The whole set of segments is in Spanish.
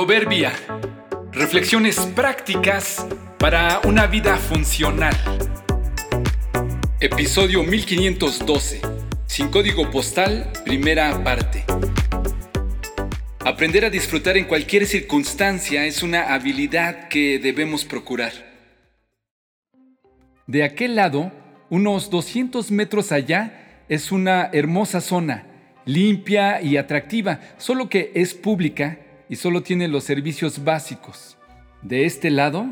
Proverbia. Reflexiones prácticas para una vida funcional. Episodio 1512. Sin código postal, primera parte. Aprender a disfrutar en cualquier circunstancia es una habilidad que debemos procurar. De aquel lado, unos 200 metros allá, es una hermosa zona, limpia y atractiva, solo que es pública y solo tiene los servicios básicos. De este lado,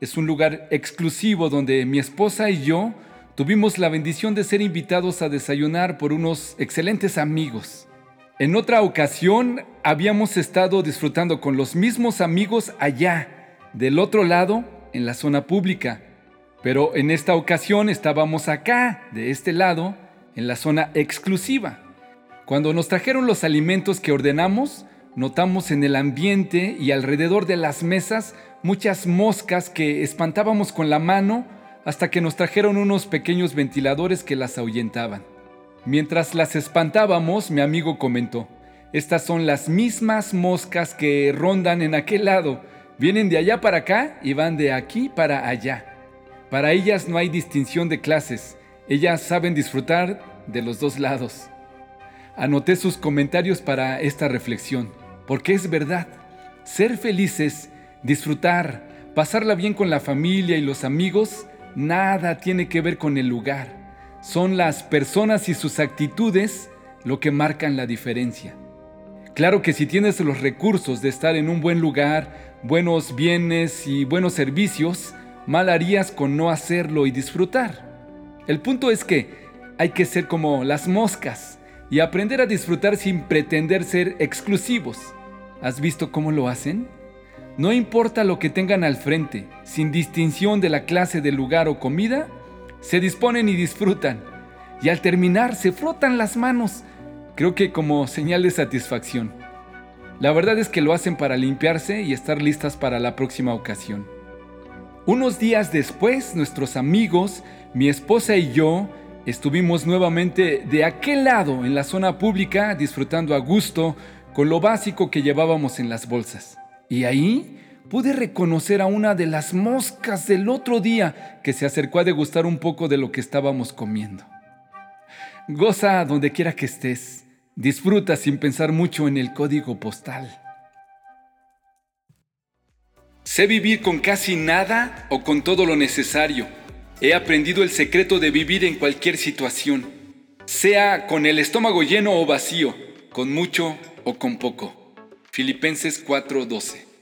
es un lugar exclusivo donde mi esposa y yo tuvimos la bendición de ser invitados a desayunar por unos excelentes amigos. En otra ocasión habíamos estado disfrutando con los mismos amigos allá, del otro lado, en la zona pública. Pero en esta ocasión estábamos acá, de este lado, en la zona exclusiva. Cuando nos trajeron los alimentos que ordenamos, notamos en el ambiente y alrededor de las mesas muchas moscas que espantábamos con la mano hasta que nos trajeron unos pequeños ventiladores que las ahuyentaban. Mientras las espantábamos, mi amigo comentó, estas son las mismas moscas que rondan en aquel lado, vienen de allá para acá y van de aquí para allá. Para ellas no hay distinción de clases, ellas saben disfrutar de los dos lados. Anoté sus comentarios para esta reflexión, porque es verdad, ser felices, disfrutar, pasarla bien con la familia y los amigos, nada tiene que ver con el lugar. Son las personas y sus actitudes lo que marcan la diferencia. Claro que si tienes los recursos de estar en un buen lugar, buenos bienes y buenos servicios, mal harías con no hacerlo y disfrutar. El punto es que hay que ser como las moscas y aprender a disfrutar sin pretender ser exclusivos. ¿Has visto cómo lo hacen? No importa lo que tengan al frente, sin distinción de la clase del lugar o comida, se disponen y disfrutan. Y al terminar se frotan las manos, creo que como señal de satisfacción. La verdad es que lo hacen para limpiarse y estar listas para la próxima ocasión. Unos días después, nuestros amigos, mi esposa y yo, estuvimos nuevamente de aquel lado en la zona pública disfrutando a gusto con lo básico que llevábamos en las bolsas. Y ahí pude reconocer a una de las moscas del otro día que se acercó a degustar un poco de lo que estábamos comiendo. Goza donde quiera que estés. Disfruta sin pensar mucho en el código postal. Sé vivir con casi nada o con todo lo necesario. He aprendido el secreto de vivir en cualquier situación, sea con el estómago lleno o vacío, con mucho o con poco. Filipenses 4:12